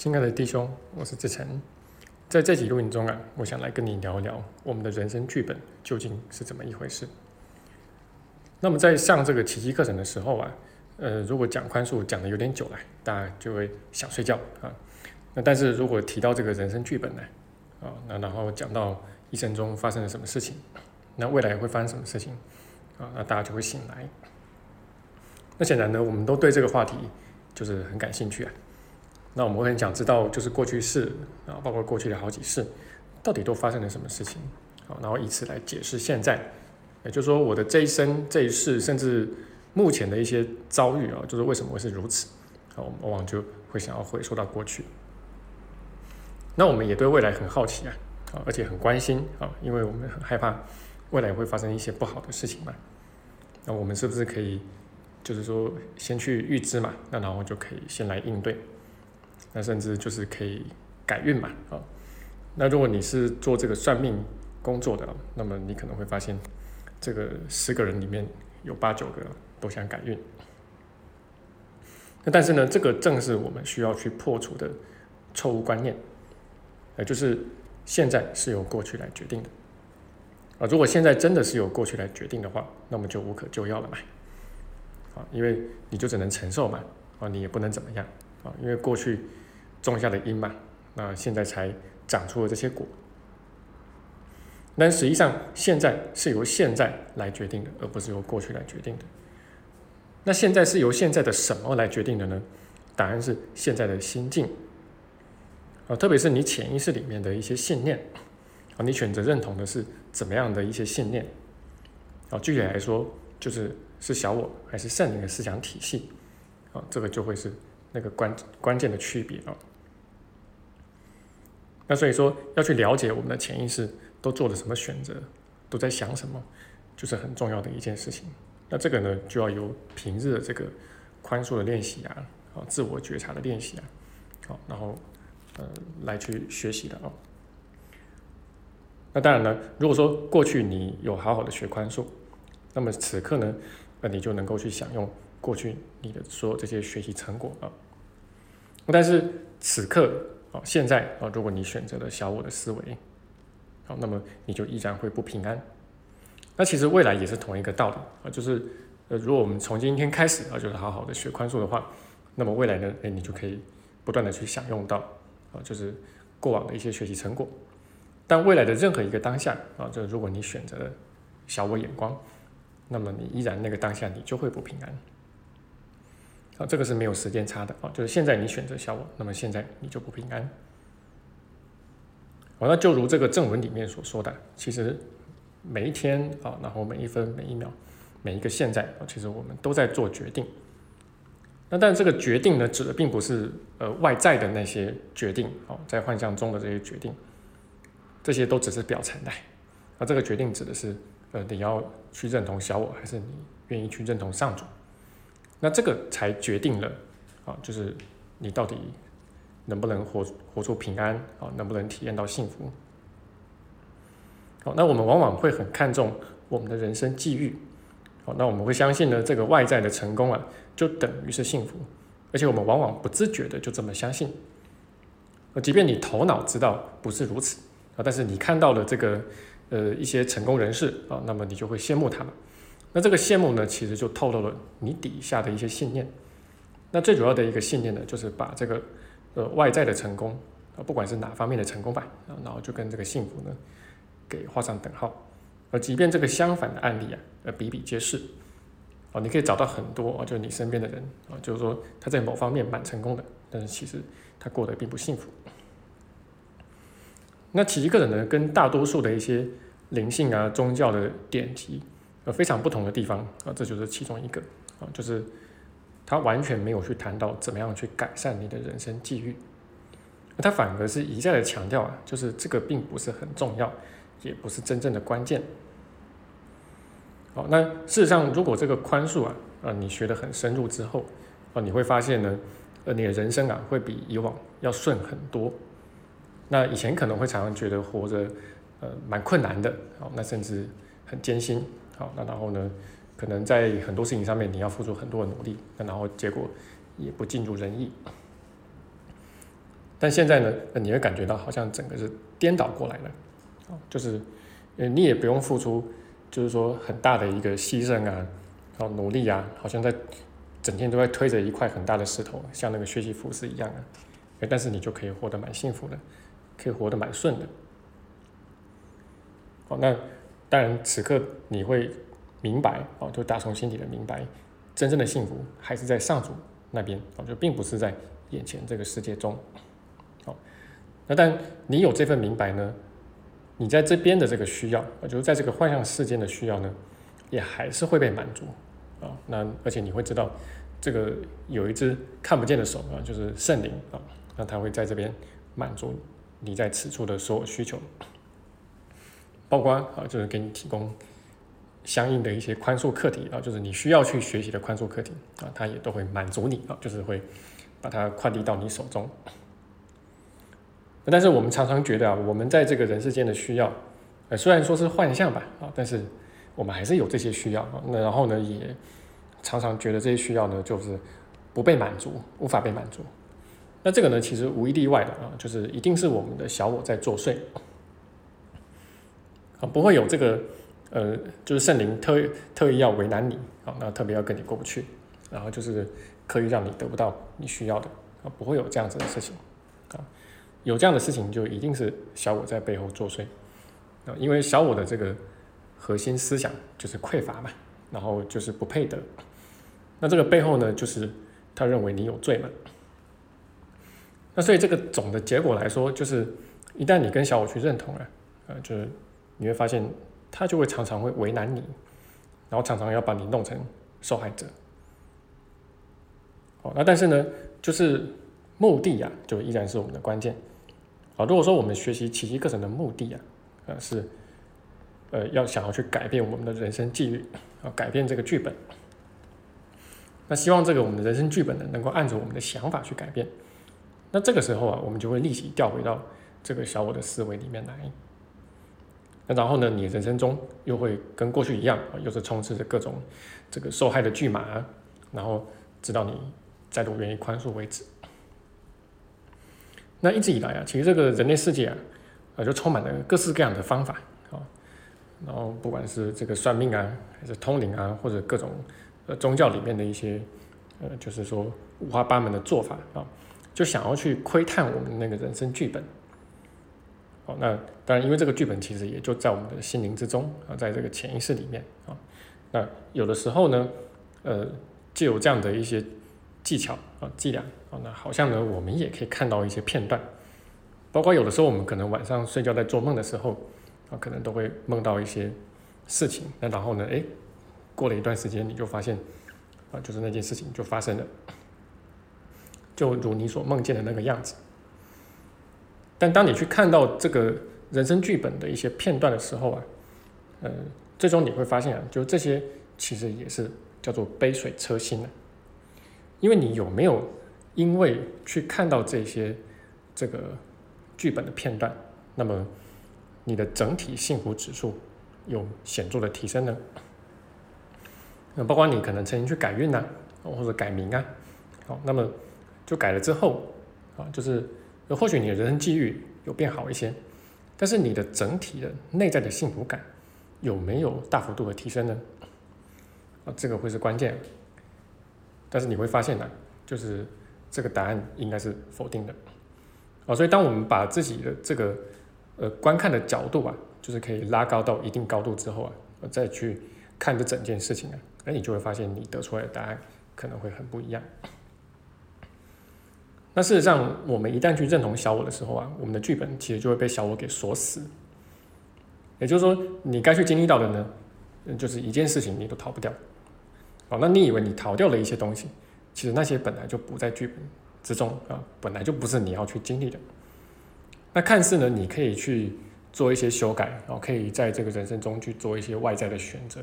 亲爱的弟兄，我是志成。在这集录影中啊，我想来跟你聊一聊我们的人生剧本究竟是怎么一回事。那么在上这个奇迹课程的时候啊，呃，如果讲宽恕讲的有点久了，大家就会想睡觉啊。那但是如果提到这个人生剧本呢，啊，那然后讲到一生中发生了什么事情，那未来会发生什么事情啊，那大家就会醒来。那显然呢，我们都对这个话题就是很感兴趣啊。那我们会很想知道，就是过去式啊，包括过去的好几世，到底都发生了什么事情啊？然后以此来解释现在，也就是说我的这一生、这一世，甚至目前的一些遭遇啊，就是为什么会是如此啊？我们往往就会想要回溯到过去。那我们也对未来很好奇啊，啊，而且很关心啊，因为我们很害怕未来会发生一些不好的事情嘛。那我们是不是可以，就是说先去预知嘛？那然后就可以先来应对。那甚至就是可以改运嘛，啊，那如果你是做这个算命工作的，那么你可能会发现，这个十个人里面有八九个都想改运。那但是呢，这个正是我们需要去破除的错误观念，呃，就是现在是由过去来决定的，啊，如果现在真的是由过去来决定的话，那么就无可救药了嘛，啊，因为你就只能承受嘛，啊，你也不能怎么样，啊，因为过去。种下的因嘛，那现在才长出了这些果。但实际上，现在是由现在来决定的，而不是由过去来决定的。那现在是由现在的什么来决定的呢？答案是现在的心境啊，特别是你潜意识里面的一些信念啊，你选择认同的是怎么样的一些信念啊？具体来说，就是是小我还是圣灵的思想体系啊？这个就会是那个关关键的区别啊。那所以说，要去了解我们的潜意识都做了什么选择，都在想什么，就是很重要的一件事情。那这个呢，就要由平日的这个宽恕的练习啊，啊，自我觉察的练习啊，好，然后呃来去学习的啊。那当然呢，如果说过去你有好好的学宽恕，那么此刻呢，那你就能够去享用过去你的所有这些学习成果啊。但是此刻。啊，现在啊，如果你选择了小我的思维，好，那么你就依然会不平安。那其实未来也是同一个道理啊，就是呃，如果我们从今天开始啊，就是好好的学宽恕的话，那么未来呢，哎，你就可以不断的去享用到啊，就是过往的一些学习成果。但未来的任何一个当下啊，就是如果你选择了小我眼光，那么你依然那个当下你就会不平安。啊，这个是没有时间差的啊，就是现在你选择小我，那么现在你就不平安。好，那就如这个正文里面所说的，其实每一天啊，然后每一分每一秒，每一个现在啊，其实我们都在做决定。那但这个决定呢，指的并不是呃外在的那些决定哦，在幻象中的这些决定，这些都只是表层的。那这个决定指的是呃你要去认同小我，还是你愿意去认同上主？那这个才决定了，啊，就是你到底能不能活活出平安啊，能不能体验到幸福？好，那我们往往会很看重我们的人生际遇，好，那我们会相信呢，这个外在的成功啊，就等于是幸福，而且我们往往不自觉的就这么相信，即便你头脑知道不是如此啊，但是你看到了这个呃一些成功人士啊，那么你就会羡慕他们。那这个羡慕呢，其实就透露了你底下的一些信念。那最主要的一个信念呢，就是把这个呃外在的成功啊，不管是哪方面的成功吧，然后就跟这个幸福呢给画上等号。而即便这个相反的案例啊，呃比比皆是。哦，你可以找到很多啊，就是你身边的人啊，就是说他在某方面蛮成功的，但是其实他过得并不幸福。那其一个人呢，跟大多数的一些灵性啊、宗教的典籍。呃，非常不同的地方啊，这就是其中一个啊，就是他完全没有去谈到怎么样去改善你的人生际遇，他反而是一再的强调啊，就是这个并不是很重要，也不是真正的关键。好，那事实上，如果这个宽恕啊，呃，你学得很深入之后啊，你会发现呢，呃，你的人生啊，会比以往要顺很多。那以前可能会常常觉得活着呃蛮困难的，好，那甚至很艰辛。好，那然后呢？可能在很多事情上面，你要付出很多的努力，那然后结果也不尽如人意。但现在呢，你会感觉到好像整个是颠倒过来了，就是呃你也不用付出，就是说很大的一个牺牲啊，然后努力啊，好像在整天都在推着一块很大的石头，像那个学习服饰一样啊，但是你就可以活得蛮幸福的，可以活得蛮顺的。好，那当然此刻你会明白，啊，就打从心底的明白，真正的幸福还是在上主那边，啊，就并不是在眼前这个世界中。好那但你有这份明白呢？你在这边的这个需要啊，就是在这个幻象世间的需要呢，也还是会被满足啊。那而且你会知道，这个有一只看不见的手啊，就是圣灵啊，那他会在这边满足你在此处的所有需求，包括啊，就是给你提供相应的一些宽恕课题啊，就是你需要去学习的宽恕课题啊，它也都会满足你啊，就是会把它快递到你手中。但是我们常常觉得啊，我们在这个人世间的需要，呃，虽然说是幻象吧，啊，但是我们还是有这些需要啊。那然后呢，也常常觉得这些需要呢，就是不被满足，无法被满足。那这个呢，其实无一例外的啊，就是一定是我们的小我在作祟啊，不会有这个呃，就是圣灵特特意要为难你啊，那特别要跟你过不去，然后就是刻意让你得不到你需要的啊，不会有这样子的事情啊。有这样的事情，就一定是小我在背后作祟啊！因为小我的这个核心思想就是匮乏嘛，然后就是不配得。那这个背后呢，就是他认为你有罪嘛。那所以这个总的结果来说，就是一旦你跟小我去认同了，呃，就是你会发现他就会常常会为难你，然后常常要把你弄成受害者。哦，那但是呢，就是目的呀，就依然是我们的关键。啊，如果说我们学习奇迹课程的目的啊，呃是，呃要想要去改变我们的人生际遇，啊改变这个剧本，那希望这个我们的人生剧本呢能够按照我们的想法去改变，那这个时候啊，我们就会立即调回到这个小我的思维里面来，那然后呢，你人生中又会跟过去一样，又是充斥着各种这个受害的巨马，然后直到你再度愿意宽恕为止。那一直以来啊，其实这个人类世界啊，啊就充满了各式各样的方法啊，然后不管是这个算命啊，还是通灵啊，或者各种呃宗教里面的一些呃，就是说五花八门的做法啊，就想要去窥探我们那个人生剧本。那当然，因为这个剧本其实也就在我们的心灵之中啊，在这个潜意识里面啊，那有的时候呢，呃，就有这样的一些。技巧啊，伎俩啊，那好像呢，我们也可以看到一些片段，包括有的时候我们可能晚上睡觉在做梦的时候啊，可能都会梦到一些事情。那然后呢，哎，过了一段时间，你就发现啊，就是那件事情就发生了，就如你所梦见的那个样子。但当你去看到这个人生剧本的一些片段的时候啊，呃，最终你会发现啊，就这些其实也是叫做杯水车薪的。因为你有没有因为去看到这些这个剧本的片段，那么你的整体幸福指数有显著的提升呢？那包括你可能曾经去改运呐，或者改名啊，好，那么就改了之后啊，就是或许你的人生际遇有变好一些，但是你的整体的内在的幸福感有没有大幅度的提升呢？啊，这个会是关键。但是你会发现呢，就是这个答案应该是否定的，啊，所以当我们把自己的这个呃观看的角度啊，就是可以拉高到一定高度之后啊，再去看这整件事情啊，哎，你就会发现你得出来的答案可能会很不一样。那事实上，我们一旦去认同小我的时候啊，我们的剧本其实就会被小我给锁死。也就是说，你该去经历到的呢，就是一件事情你都逃不掉。哦，那你以为你逃掉了一些东西，其实那些本来就不在剧本之中啊，本来就不是你要去经历的。那看似呢，你可以去做一些修改，然后可以在这个人生中去做一些外在的选择，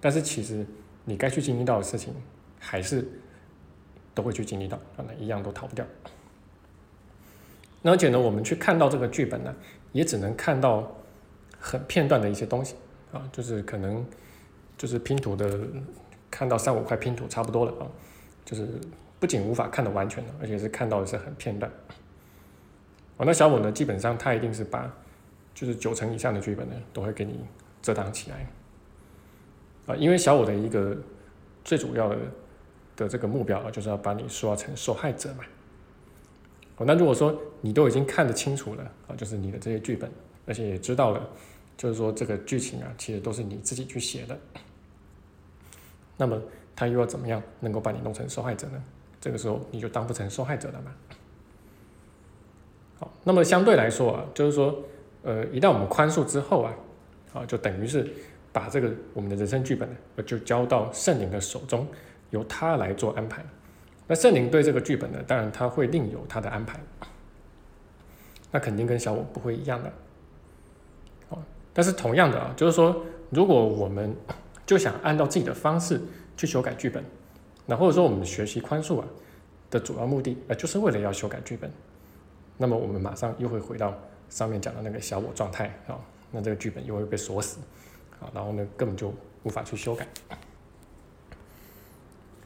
但是其实你该去经历到的事情，还是都会去经历到，啊，那一样都逃不掉。而且呢，我们去看到这个剧本呢，也只能看到很片段的一些东西啊，就是可能就是拼图的。看到三五块拼图差不多了啊，就是不仅无法看得完全的，而且是看到的是很片段。哦，那小我呢，基本上他一定是把就是九成以上的剧本呢，都会给你遮挡起来。啊，因为小我的一个最主要的的这个目标啊，就是要把你塑造成受害者嘛。哦，那如果说你都已经看得清楚了啊，就是你的这些剧本，而且也知道了，就是说这个剧情啊，其实都是你自己去写的，那么他又要怎么样能够把你弄成受害者呢？这个时候你就当不成受害者了嘛。好，那么相对来说啊，就是说，呃，一旦我们宽恕之后啊，啊，就等于是。把这个我们的人生剧本呢，就交到圣灵的手中，由他来做安排。那圣灵对这个剧本呢，当然他会另有他的安排。那肯定跟小我不会一样的。哦，但是同样的啊，就是说，如果我们就想按照自己的方式去修改剧本，那或者说我们学习宽恕啊的主要目的，呃，就是为了要修改剧本，那么我们马上又会回到上面讲的那个小我状态啊，那这个剧本又会被锁死。啊，然后呢，根本就无法去修改。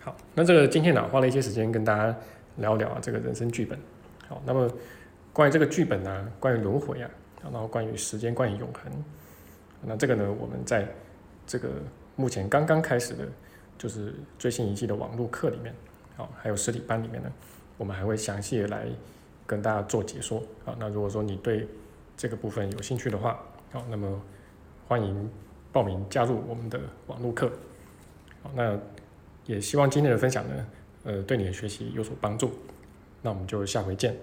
好，那这个今天呢，花了一些时间跟大家聊聊啊，这个人生剧本。好，那么关于这个剧本呢，关于轮回啊，然后关于时间，关于永恒，那这个呢，我们在这个目前刚刚开始的，就是最新一季的网络课里面，好，还有实体班里面呢，我们还会详细的来跟大家做解说。好，那如果说你对这个部分有兴趣的话，好，那么欢迎。报名加入我们的网络课，好，那也希望今天的分享呢，呃，对你的学习有所帮助。那我们就下回见。